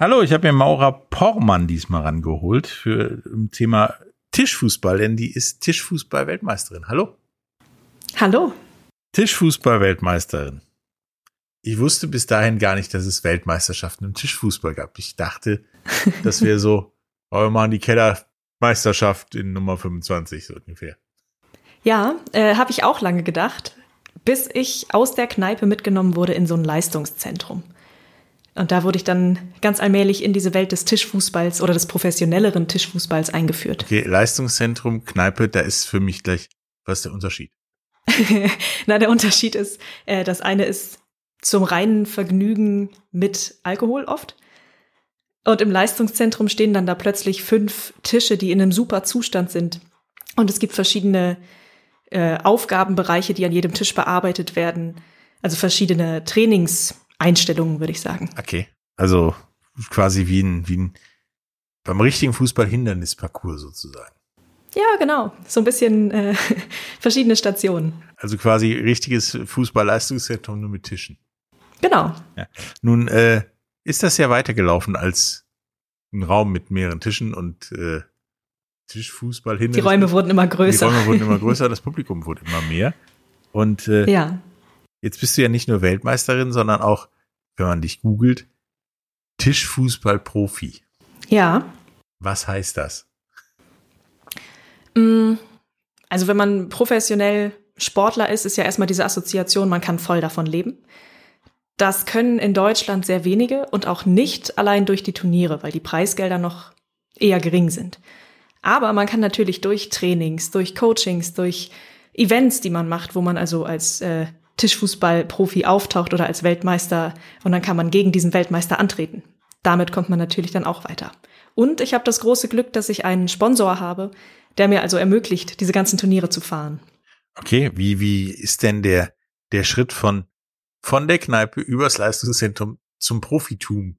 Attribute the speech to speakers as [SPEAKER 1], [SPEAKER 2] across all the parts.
[SPEAKER 1] Hallo, ich habe mir Maura Pormann diesmal rangeholt für ein Thema Tischfußball, denn die ist Tischfußball-Weltmeisterin. Hallo.
[SPEAKER 2] Hallo.
[SPEAKER 1] Tischfußball-Weltmeisterin. Ich wusste bis dahin gar nicht, dass es Weltmeisterschaften im Tischfußball gab. Ich dachte, das wäre so, oh, wir machen die Kellermeisterschaft in Nummer 25 so ungefähr.
[SPEAKER 2] Ja, äh, habe ich auch lange gedacht, bis ich aus der Kneipe mitgenommen wurde in so ein Leistungszentrum. Und da wurde ich dann ganz allmählich in diese Welt des Tischfußballs oder des professionelleren Tischfußballs eingeführt.
[SPEAKER 1] Okay, Leistungszentrum, Kneipe, da ist für mich gleich, was ist der Unterschied?
[SPEAKER 2] Na, der Unterschied ist, äh, das eine ist zum reinen Vergnügen mit Alkohol oft. Und im Leistungszentrum stehen dann da plötzlich fünf Tische, die in einem super Zustand sind. Und es gibt verschiedene äh, Aufgabenbereiche, die an jedem Tisch bearbeitet werden. Also verschiedene Trainingseinstellungen, würde ich sagen.
[SPEAKER 1] Okay. Also quasi wie ein, wie ein beim richtigen Fußball Hindernisparcours sozusagen.
[SPEAKER 2] Ja, genau. So ein bisschen äh, verschiedene Stationen.
[SPEAKER 1] Also quasi richtiges Fußballleistungszentrum nur mit Tischen.
[SPEAKER 2] Genau.
[SPEAKER 1] Ja. Nun äh, ist das ja weitergelaufen als ein Raum mit mehreren Tischen und äh, Tischfußball hin.
[SPEAKER 2] Die Räume wurden immer größer.
[SPEAKER 1] Die Räume wurden immer größer, das Publikum wurde immer mehr. Und äh,
[SPEAKER 2] ja.
[SPEAKER 1] jetzt bist du ja nicht nur Weltmeisterin, sondern auch, wenn man dich googelt, Tischfußball-Profi.
[SPEAKER 2] Ja.
[SPEAKER 1] Was heißt das?
[SPEAKER 2] Mm, also wenn man professionell Sportler ist, ist ja erstmal diese Assoziation, man kann voll davon leben. Das können in Deutschland sehr wenige und auch nicht allein durch die Turniere, weil die Preisgelder noch eher gering sind. Aber man kann natürlich durch Trainings, durch Coachings, durch Events, die man macht, wo man also als äh, Tischfußball-Profi auftaucht oder als Weltmeister und dann kann man gegen diesen Weltmeister antreten. Damit kommt man natürlich dann auch weiter. Und ich habe das große Glück, dass ich einen Sponsor habe, der mir also ermöglicht, diese ganzen Turniere zu fahren.
[SPEAKER 1] Okay, wie, wie ist denn der, der Schritt von, von der Kneipe übers Leistungszentrum zum Profitum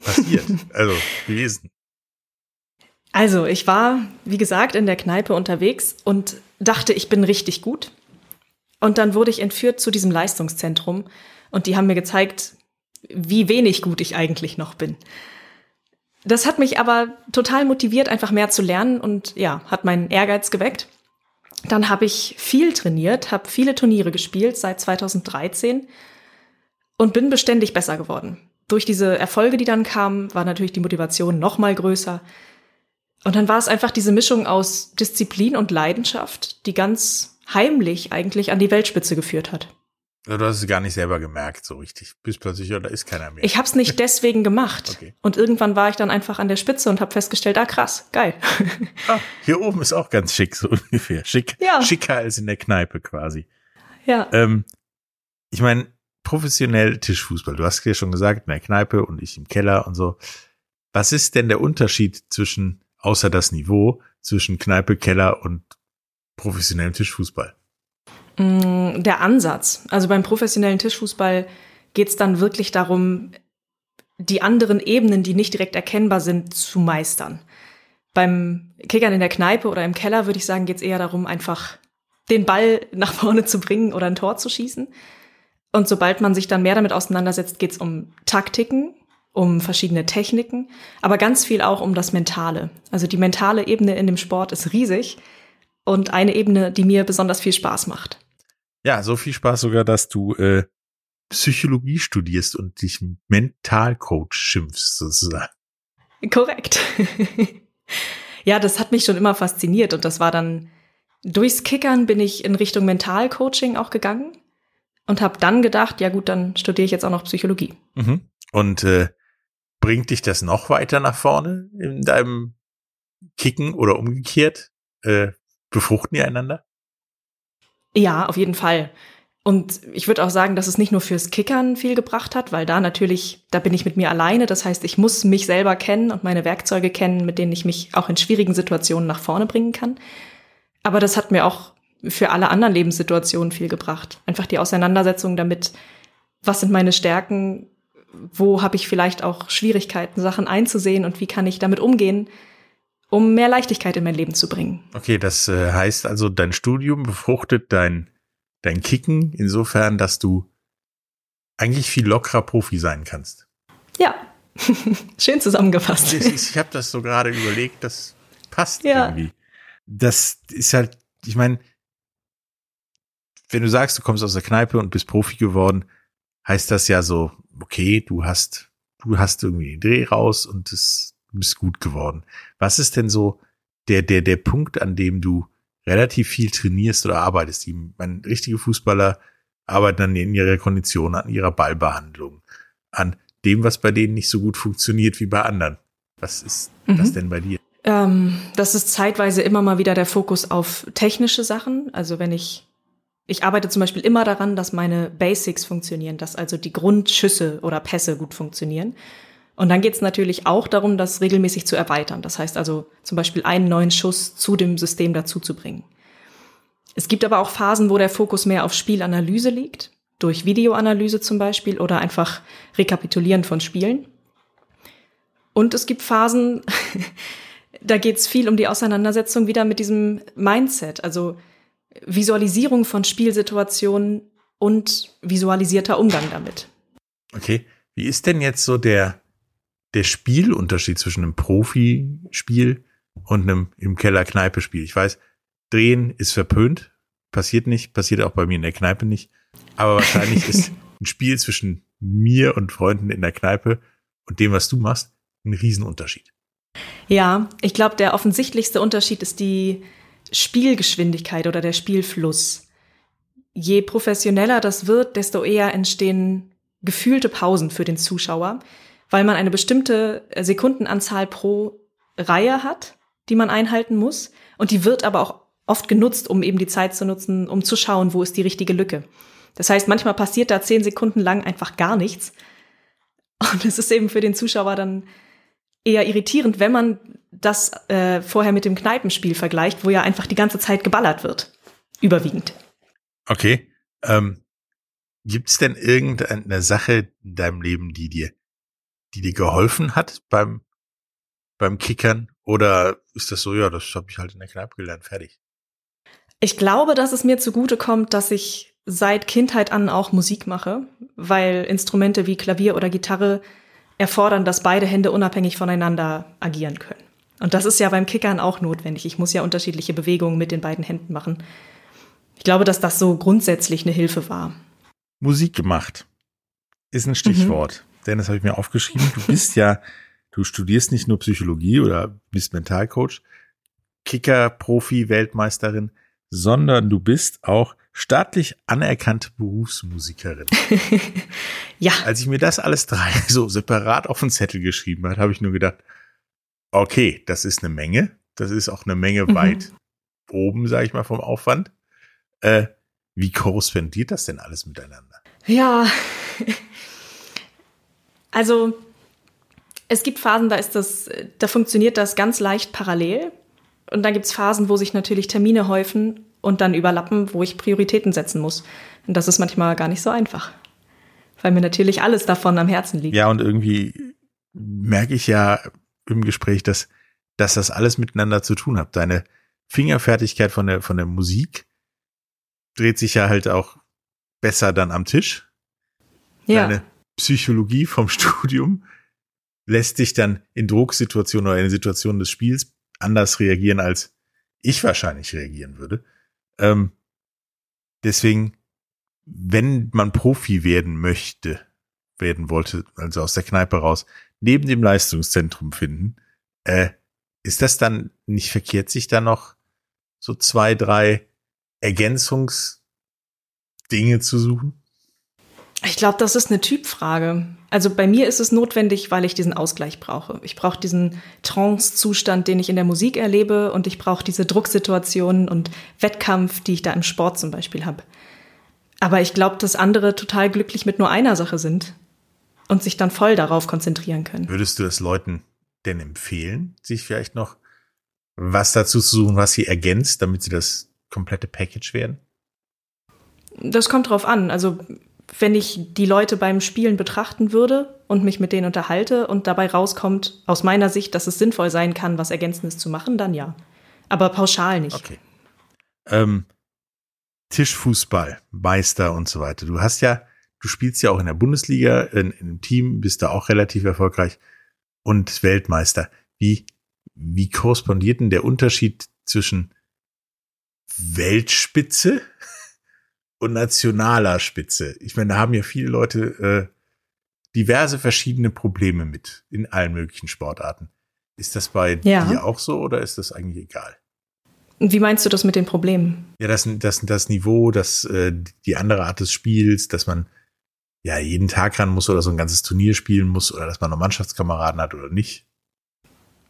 [SPEAKER 1] passiert? also gewesen?
[SPEAKER 2] Also, ich war, wie gesagt, in der Kneipe unterwegs und dachte, ich bin richtig gut. Und dann wurde ich entführt zu diesem Leistungszentrum und die haben mir gezeigt, wie wenig gut ich eigentlich noch bin. Das hat mich aber total motiviert, einfach mehr zu lernen und ja, hat meinen Ehrgeiz geweckt. Dann habe ich viel trainiert, habe viele Turniere gespielt seit 2013 und bin beständig besser geworden. Durch diese Erfolge, die dann kamen, war natürlich die Motivation noch mal größer. Und dann war es einfach diese Mischung aus Disziplin und Leidenschaft, die ganz heimlich eigentlich an die Weltspitze geführt hat.
[SPEAKER 1] Du hast es gar nicht selber gemerkt, so richtig. Bist plötzlich, ja, da ist keiner mehr.
[SPEAKER 2] Ich habe es nicht deswegen gemacht. Okay. Und irgendwann war ich dann einfach an der Spitze und habe festgestellt, ah krass, geil.
[SPEAKER 1] Ah, hier oben ist auch ganz schick, so ungefähr. Schick, ja. Schicker als in der Kneipe quasi.
[SPEAKER 2] Ja.
[SPEAKER 1] Ähm, ich meine, professionell Tischfußball. Du hast ja schon gesagt, in der Kneipe und ich im Keller und so. Was ist denn der Unterschied zwischen außer das Niveau zwischen Kneipe, Keller und professionellem Tischfußball?
[SPEAKER 2] Mm, der Ansatz. Also beim professionellen Tischfußball geht es dann wirklich darum, die anderen Ebenen, die nicht direkt erkennbar sind, zu meistern. Beim Kickern in der Kneipe oder im Keller würde ich sagen, geht es eher darum, einfach den Ball nach vorne zu bringen oder ein Tor zu schießen. Und sobald man sich dann mehr damit auseinandersetzt, geht es um Taktiken, um verschiedene Techniken, aber ganz viel auch um das Mentale. Also die mentale Ebene in dem Sport ist riesig und eine Ebene, die mir besonders viel Spaß macht.
[SPEAKER 1] Ja, so viel Spaß sogar, dass du äh, Psychologie studierst und dich Mentalcoach schimpfst sozusagen.
[SPEAKER 2] Korrekt. ja, das hat mich schon immer fasziniert und das war dann durchs Kickern bin ich in Richtung Mentalcoaching auch gegangen und habe dann gedacht, ja gut, dann studiere ich jetzt auch noch Psychologie.
[SPEAKER 1] Mhm. Und äh, bringt dich das noch weiter nach vorne in deinem Kicken oder umgekehrt? Äh, befruchten die einander?
[SPEAKER 2] Ja, auf jeden Fall. Und ich würde auch sagen, dass es nicht nur fürs Kickern viel gebracht hat, weil da natürlich, da bin ich mit mir alleine. Das heißt, ich muss mich selber kennen und meine Werkzeuge kennen, mit denen ich mich auch in schwierigen Situationen nach vorne bringen kann. Aber das hat mir auch für alle anderen Lebenssituationen viel gebracht. Einfach die Auseinandersetzung damit, was sind meine Stärken, wo habe ich vielleicht auch Schwierigkeiten, Sachen einzusehen und wie kann ich damit umgehen, um mehr Leichtigkeit in mein Leben zu bringen.
[SPEAKER 1] Okay, das äh, heißt also, dein Studium befruchtet dein, dein Kicken insofern, dass du eigentlich viel lockerer Profi sein kannst.
[SPEAKER 2] Ja, Schön zusammengefasst.
[SPEAKER 1] Ich, ich habe das so gerade überlegt, das passt ja. irgendwie. Das ist halt, ich meine, wenn du sagst, du kommst aus der Kneipe und bist Profi geworden, heißt das ja so, okay, du hast, du hast irgendwie den Dreh raus und es bist gut geworden. Was ist denn so der, der, der Punkt, an dem du relativ viel trainierst oder arbeitest? Die, mein, richtige Fußballer arbeiten dann in ihrer Kondition, an ihrer Ballbehandlung, an dem, was bei denen nicht so gut funktioniert wie bei anderen. Was ist mhm. das denn bei dir?
[SPEAKER 2] Ähm, das ist zeitweise immer mal wieder der Fokus auf technische Sachen. Also wenn ich, ich arbeite zum Beispiel immer daran, dass meine Basics funktionieren, dass also die Grundschüsse oder Pässe gut funktionieren. Und dann geht es natürlich auch darum, das regelmäßig zu erweitern. Das heißt also zum Beispiel einen neuen Schuss zu dem System dazuzubringen. Es gibt aber auch Phasen, wo der Fokus mehr auf Spielanalyse liegt, durch Videoanalyse zum Beispiel oder einfach Rekapitulieren von Spielen. Und es gibt Phasen, da geht es viel um die Auseinandersetzung wieder mit diesem Mindset, also Visualisierung von Spielsituationen und visualisierter Umgang damit.
[SPEAKER 1] Okay, wie ist denn jetzt so der, der Spielunterschied zwischen einem Profispiel und einem im Keller Kneipe-Spiel? Ich weiß, Drehen ist verpönt, passiert nicht, passiert auch bei mir in der Kneipe nicht, aber wahrscheinlich ist ein Spiel zwischen mir und Freunden in der Kneipe und dem, was du machst, ein Riesenunterschied.
[SPEAKER 2] Ja, ich glaube, der offensichtlichste Unterschied ist die Spielgeschwindigkeit oder der Spielfluss. Je professioneller das wird, desto eher entstehen gefühlte Pausen für den Zuschauer, weil man eine bestimmte Sekundenanzahl pro Reihe hat, die man einhalten muss. Und die wird aber auch oft genutzt, um eben die Zeit zu nutzen, um zu schauen, wo ist die richtige Lücke. Das heißt, manchmal passiert da zehn Sekunden lang einfach gar nichts. Und es ist eben für den Zuschauer dann eher irritierend, wenn man das äh, vorher mit dem Kneipenspiel vergleicht, wo ja einfach die ganze Zeit geballert wird. Überwiegend.
[SPEAKER 1] Okay. Ähm, Gibt es denn irgendeine Sache in deinem Leben, die dir, die dir geholfen hat beim, beim Kickern? Oder ist das so, ja, das habe ich halt in der Kneipe gelernt, fertig?
[SPEAKER 2] Ich glaube, dass es mir zugute kommt, dass ich seit Kindheit an auch Musik mache, weil Instrumente wie Klavier oder Gitarre erfordern, dass beide Hände unabhängig voneinander agieren können. Und das ist ja beim Kickern auch notwendig. Ich muss ja unterschiedliche Bewegungen mit den beiden Händen machen. Ich glaube, dass das so grundsätzlich eine Hilfe war.
[SPEAKER 1] Musik gemacht ist ein Stichwort. Mhm. Denn das habe ich mir aufgeschrieben. Du bist ja, du studierst nicht nur Psychologie oder bist Mentalcoach, Kicker, Profi, Weltmeisterin, sondern du bist auch staatlich anerkannte Berufsmusikerin.
[SPEAKER 2] ja.
[SPEAKER 1] Als ich mir das alles drei so separat auf den Zettel geschrieben hat, habe ich nur gedacht, okay, das ist eine Menge. Das ist auch eine Menge mhm. weit oben, sage ich mal, vom Aufwand. Äh, wie korrespondiert das denn alles miteinander?
[SPEAKER 2] Ja, also es gibt Phasen, da ist das, da funktioniert das ganz leicht parallel. Und dann gibt es Phasen, wo sich natürlich Termine häufen und dann überlappen, wo ich Prioritäten setzen muss. Und das ist manchmal gar nicht so einfach. Weil mir natürlich alles davon am Herzen liegt.
[SPEAKER 1] Ja, und irgendwie merke ich ja im Gespräch, dass, dass das alles miteinander zu tun hat. Deine Fingerfertigkeit von der, von der Musik dreht sich ja halt auch besser dann am Tisch. Ja. Deine Psychologie vom Studium lässt dich dann in Drucksituationen oder in Situationen des Spiels anders reagieren, als ich wahrscheinlich reagieren würde. Ähm, deswegen, wenn man Profi werden möchte, werden wollte, also aus der Kneipe raus, neben dem Leistungszentrum finden, äh, ist das dann nicht verkehrt, sich da noch so zwei, drei Ergänzungsdinge zu suchen?
[SPEAKER 2] Ich glaube, das ist eine Typfrage. Also bei mir ist es notwendig, weil ich diesen Ausgleich brauche. Ich brauche diesen Trance-Zustand, den ich in der Musik erlebe und ich brauche diese Drucksituationen und Wettkampf, die ich da im Sport zum Beispiel habe. Aber ich glaube, dass andere total glücklich mit nur einer Sache sind und sich dann voll darauf konzentrieren können.
[SPEAKER 1] Würdest du das Leuten denn empfehlen, sich vielleicht noch was dazu zu suchen, was sie ergänzt, damit sie das komplette Package werden?
[SPEAKER 2] Das kommt drauf an. Also wenn ich die Leute beim Spielen betrachten würde und mich mit denen unterhalte und dabei rauskommt, aus meiner Sicht, dass es sinnvoll sein kann, was Ergänzendes zu machen, dann ja. Aber pauschal nicht.
[SPEAKER 1] Okay. Ähm, Tischfußball, Meister und so weiter. Du hast ja, du spielst ja auch in der Bundesliga, in, in einem Team, bist da auch relativ erfolgreich und Weltmeister. Wie, wie korrespondiert denn der Unterschied zwischen Weltspitze und nationaler Spitze? Ich meine, da haben ja viele Leute äh, diverse verschiedene Probleme mit in allen möglichen Sportarten. Ist das bei ja. dir auch so oder ist das eigentlich egal?
[SPEAKER 2] Wie meinst du das mit den Problemen?
[SPEAKER 1] Ja, das, das, das Niveau, das, äh, die andere Art des Spiels, dass man ja jeden Tag ran muss oder so ein ganzes Turnier spielen muss oder dass man noch Mannschaftskameraden hat oder nicht.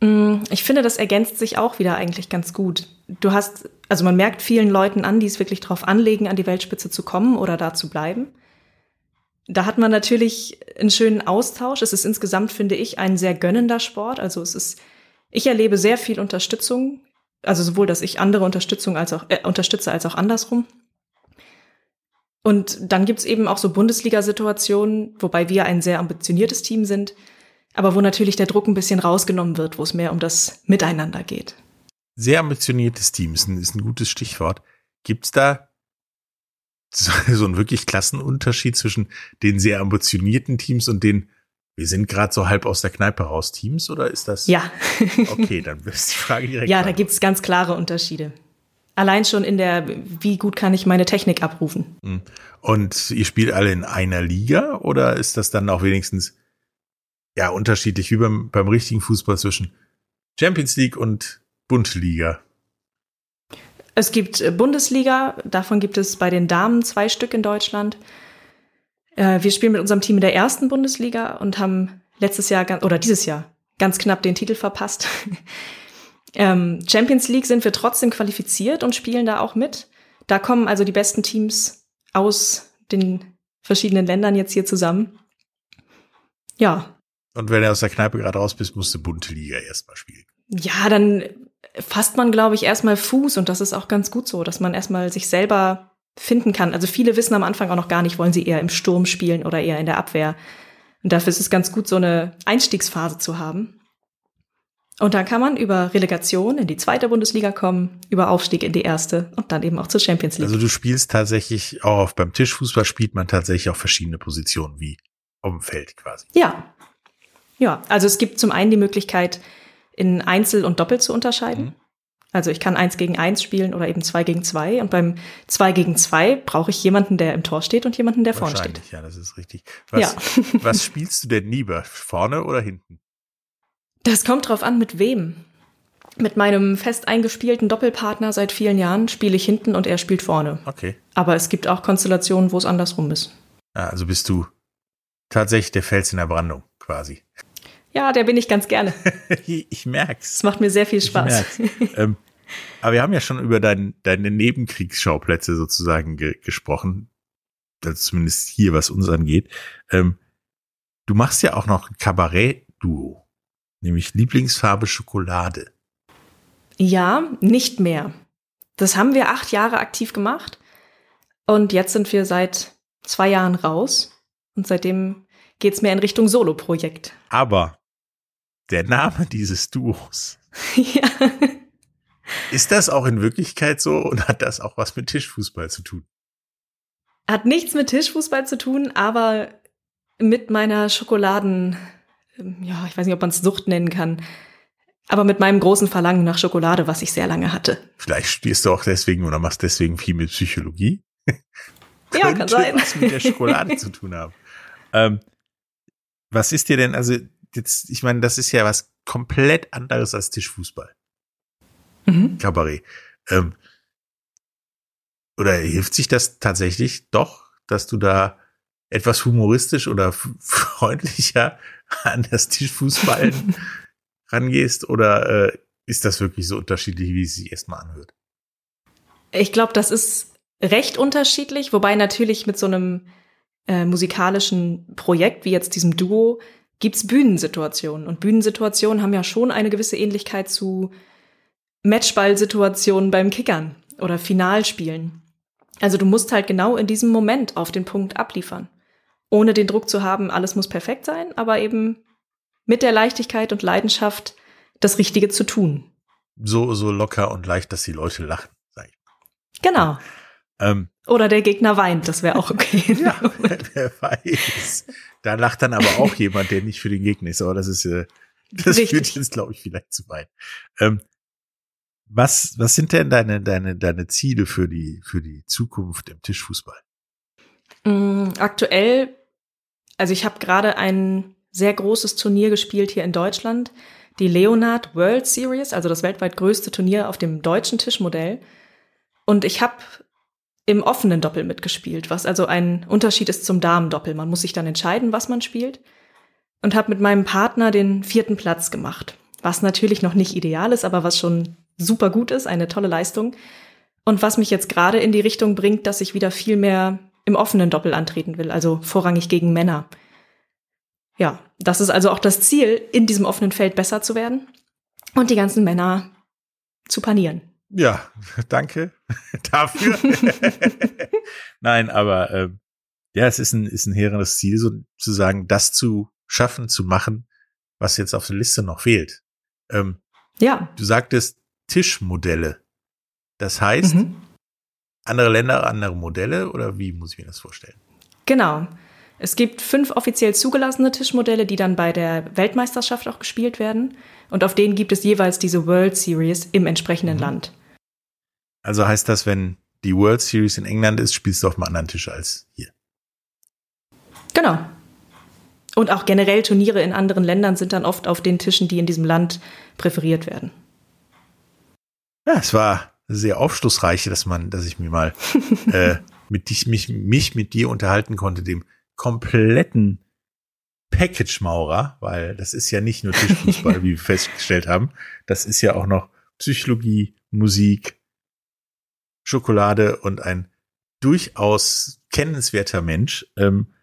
[SPEAKER 2] Mm, ich finde, das ergänzt sich auch wieder eigentlich ganz gut. Du hast, also man merkt vielen Leuten an, die es wirklich drauf anlegen, an die Weltspitze zu kommen oder da zu bleiben. Da hat man natürlich einen schönen Austausch. Es ist insgesamt, finde ich, ein sehr gönnender Sport. Also es ist, ich erlebe sehr viel Unterstützung. Also sowohl, dass ich andere Unterstützung als auch, äh, unterstütze als auch andersrum. Und dann gibt's eben auch so Bundesliga-Situationen, wobei wir ein sehr ambitioniertes Team sind, aber wo natürlich der Druck ein bisschen rausgenommen wird, wo es mehr um das Miteinander geht.
[SPEAKER 1] Sehr ambitioniertes Team ist ein, ist ein gutes Stichwort. Gibt's da so, so einen wirklich Klassenunterschied zwischen den sehr ambitionierten Teams und den wir sind gerade so halb aus der Kneipe raus Teams oder ist das?
[SPEAKER 2] Ja.
[SPEAKER 1] okay, dann ist die Frage direkt.
[SPEAKER 2] Ja, da gibt's ganz klare Unterschiede. Allein schon in der, wie gut kann ich meine Technik abrufen. Hm.
[SPEAKER 1] Und ihr spielt alle in einer Liga oder ist das dann auch wenigstens ja unterschiedlich wie beim, beim richtigen Fußball zwischen Champions League und Bundesliga?
[SPEAKER 2] Es gibt äh, Bundesliga, davon gibt es bei den Damen zwei Stück in Deutschland. Äh, wir spielen mit unserem Team in der ersten Bundesliga und haben letztes Jahr oder dieses Jahr ganz knapp den Titel verpasst. Ähm, Champions League sind wir trotzdem qualifiziert und spielen da auch mit. Da kommen also die besten Teams aus den verschiedenen Ländern jetzt hier zusammen. Ja.
[SPEAKER 1] Und wenn du aus der Kneipe gerade raus bist, musst du bunte Liga erstmal spielen.
[SPEAKER 2] Ja, dann fasst man, glaube ich, erstmal Fuß und das ist auch ganz gut so, dass man erstmal sich selber finden kann. Also viele wissen am Anfang auch noch gar nicht, wollen sie eher im Sturm spielen oder eher in der Abwehr. Und dafür ist es ganz gut, so eine Einstiegsphase zu haben. Und dann kann man über Relegation in die zweite Bundesliga kommen, über Aufstieg in die erste und dann eben auch zur Champions League.
[SPEAKER 1] Also du spielst tatsächlich auch beim Tischfußball spielt man tatsächlich auch verschiedene Positionen wie auf dem Feld quasi.
[SPEAKER 2] Ja. Ja, also es gibt zum einen die Möglichkeit, in Einzel und Doppel zu unterscheiden. Mhm. Also ich kann eins gegen eins spielen oder eben zwei gegen zwei. Und beim zwei gegen zwei brauche ich jemanden, der im Tor steht und jemanden, der vorne steht.
[SPEAKER 1] Ja, das ist richtig. Was, ja. was spielst du denn lieber? Vorne oder hinten?
[SPEAKER 2] Das kommt drauf an, mit wem. Mit meinem fest eingespielten Doppelpartner seit vielen Jahren spiele ich hinten und er spielt vorne.
[SPEAKER 1] Okay.
[SPEAKER 2] Aber es gibt auch Konstellationen, wo es andersrum ist.
[SPEAKER 1] Ja, also bist du tatsächlich der Fels in der Brandung, quasi.
[SPEAKER 2] Ja, der bin ich ganz gerne.
[SPEAKER 1] ich merk's.
[SPEAKER 2] Es macht mir sehr viel Spaß.
[SPEAKER 1] ähm, aber wir haben ja schon über dein, deine Nebenkriegsschauplätze sozusagen ge gesprochen. Das zumindest hier, was uns angeht. Ähm, du machst ja auch noch ein Kabarett-Duo nämlich Lieblingsfarbe Schokolade.
[SPEAKER 2] Ja, nicht mehr. Das haben wir acht Jahre aktiv gemacht und jetzt sind wir seit zwei Jahren raus und seitdem geht's mehr in Richtung Solo-Projekt.
[SPEAKER 1] Aber der Name dieses Duos. ja. Ist das auch in Wirklichkeit so und hat das auch was mit Tischfußball zu tun?
[SPEAKER 2] Hat nichts mit Tischfußball zu tun, aber mit meiner Schokoladen ähm, ja, ich weiß nicht, ob man es Sucht nennen kann, aber mit meinem großen Verlangen nach Schokolade, was ich sehr lange hatte.
[SPEAKER 1] Vielleicht spielst du auch deswegen oder machst deswegen viel mit Psychologie.
[SPEAKER 2] ja, kann sein.
[SPEAKER 1] was mit der Schokolade zu tun haben. Ähm, was ist dir denn, also jetzt, ich meine, das ist ja was komplett anderes als Tischfußball. Mhm. Kabarett. Ähm, oder hilft sich das tatsächlich doch, dass du da etwas humoristisch oder freundlicher an das Tischfußballen rangehst oder äh, ist das wirklich so unterschiedlich, wie es sich erstmal anhört?
[SPEAKER 2] Ich glaube, das ist recht unterschiedlich, wobei natürlich mit so einem äh, musikalischen Projekt wie jetzt diesem Duo gibt's Bühnensituationen und Bühnensituationen haben ja schon eine gewisse Ähnlichkeit zu Matchball-Situationen beim Kickern oder Finalspielen. Also du musst halt genau in diesem Moment auf den Punkt abliefern ohne den Druck zu haben, alles muss perfekt sein, aber eben mit der Leichtigkeit und Leidenschaft das Richtige zu tun.
[SPEAKER 1] So, so locker und leicht, dass die Leute lachen, sag ich.
[SPEAKER 2] Genau.
[SPEAKER 1] Ähm,
[SPEAKER 2] Oder der Gegner weint, das wäre auch okay.
[SPEAKER 1] ja, wer weiß. Da lacht dann aber auch jemand, der nicht für den Gegner ist. Aber das ist, äh, das Richtig. führt jetzt, glaube ich, vielleicht zu weit. Ähm, was, was sind denn deine, deine, deine Ziele für die, für die Zukunft im Tischfußball?
[SPEAKER 2] Mm, aktuell, also ich habe gerade ein sehr großes Turnier gespielt hier in Deutschland, die Leonard World Series, also das weltweit größte Turnier auf dem deutschen Tischmodell. Und ich habe im offenen Doppel mitgespielt, was also ein Unterschied ist zum Damendoppel. Man muss sich dann entscheiden, was man spielt. Und habe mit meinem Partner den vierten Platz gemacht, was natürlich noch nicht ideal ist, aber was schon super gut ist, eine tolle Leistung. Und was mich jetzt gerade in die Richtung bringt, dass ich wieder viel mehr im offenen Doppel antreten will, also vorrangig gegen Männer. Ja, das ist also auch das Ziel, in diesem offenen Feld besser zu werden und die ganzen Männer zu panieren.
[SPEAKER 1] Ja, danke dafür. Nein, aber äh, ja, es ist ein, ist ein hehrendes Ziel, sozusagen das zu schaffen, zu machen, was jetzt auf der Liste noch fehlt. Ähm, ja. Du sagtest Tischmodelle. Das heißt, mhm. andere Länder, andere Modelle oder wie muss ich mir das vorstellen?
[SPEAKER 2] Genau. Es gibt fünf offiziell zugelassene Tischmodelle, die dann bei der Weltmeisterschaft auch gespielt werden. Und auf denen gibt es jeweils diese World Series im entsprechenden mhm. Land.
[SPEAKER 1] Also heißt das, wenn die World Series in England ist, spielst du auf einem anderen Tisch als hier.
[SPEAKER 2] Genau. Und auch generell Turniere in anderen Ländern sind dann oft auf den Tischen, die in diesem Land präferiert werden.
[SPEAKER 1] Ja, es war sehr aufschlussreich, dass man, dass ich mir mal äh, mit dich, mich, mich mit dir unterhalten konnte, dem kompletten Package-Maurer, weil das ist ja nicht nur Tischfußball, wie wir festgestellt haben. Das ist ja auch noch Psychologie, Musik, Schokolade und ein durchaus kennenswerter Mensch. Ähm,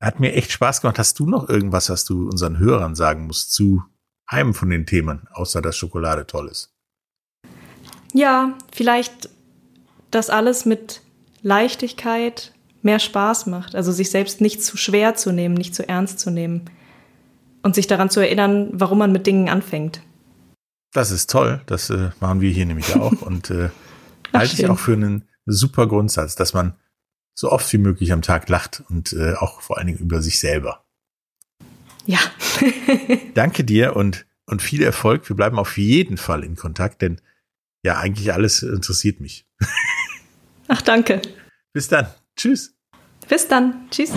[SPEAKER 1] hat mir echt Spaß gemacht. Hast du noch irgendwas, was du unseren Hörern sagen musst zu einem von den Themen, außer dass Schokolade toll ist?
[SPEAKER 2] Ja, vielleicht, dass alles mit Leichtigkeit mehr Spaß macht. Also sich selbst nicht zu schwer zu nehmen, nicht zu ernst zu nehmen. Und sich daran zu erinnern, warum man mit Dingen anfängt.
[SPEAKER 1] Das ist toll. Das äh, machen wir hier nämlich auch. Und äh, halte ich auch für einen super Grundsatz, dass man so oft wie möglich am Tag lacht und äh, auch vor allen Dingen über sich selber.
[SPEAKER 2] Ja.
[SPEAKER 1] Danke dir und, und viel Erfolg. Wir bleiben auf jeden Fall in Kontakt, denn ja, eigentlich alles interessiert mich.
[SPEAKER 2] Ach, danke.
[SPEAKER 1] Bis dann. Tschüss.
[SPEAKER 2] Bis dann. Tschüss.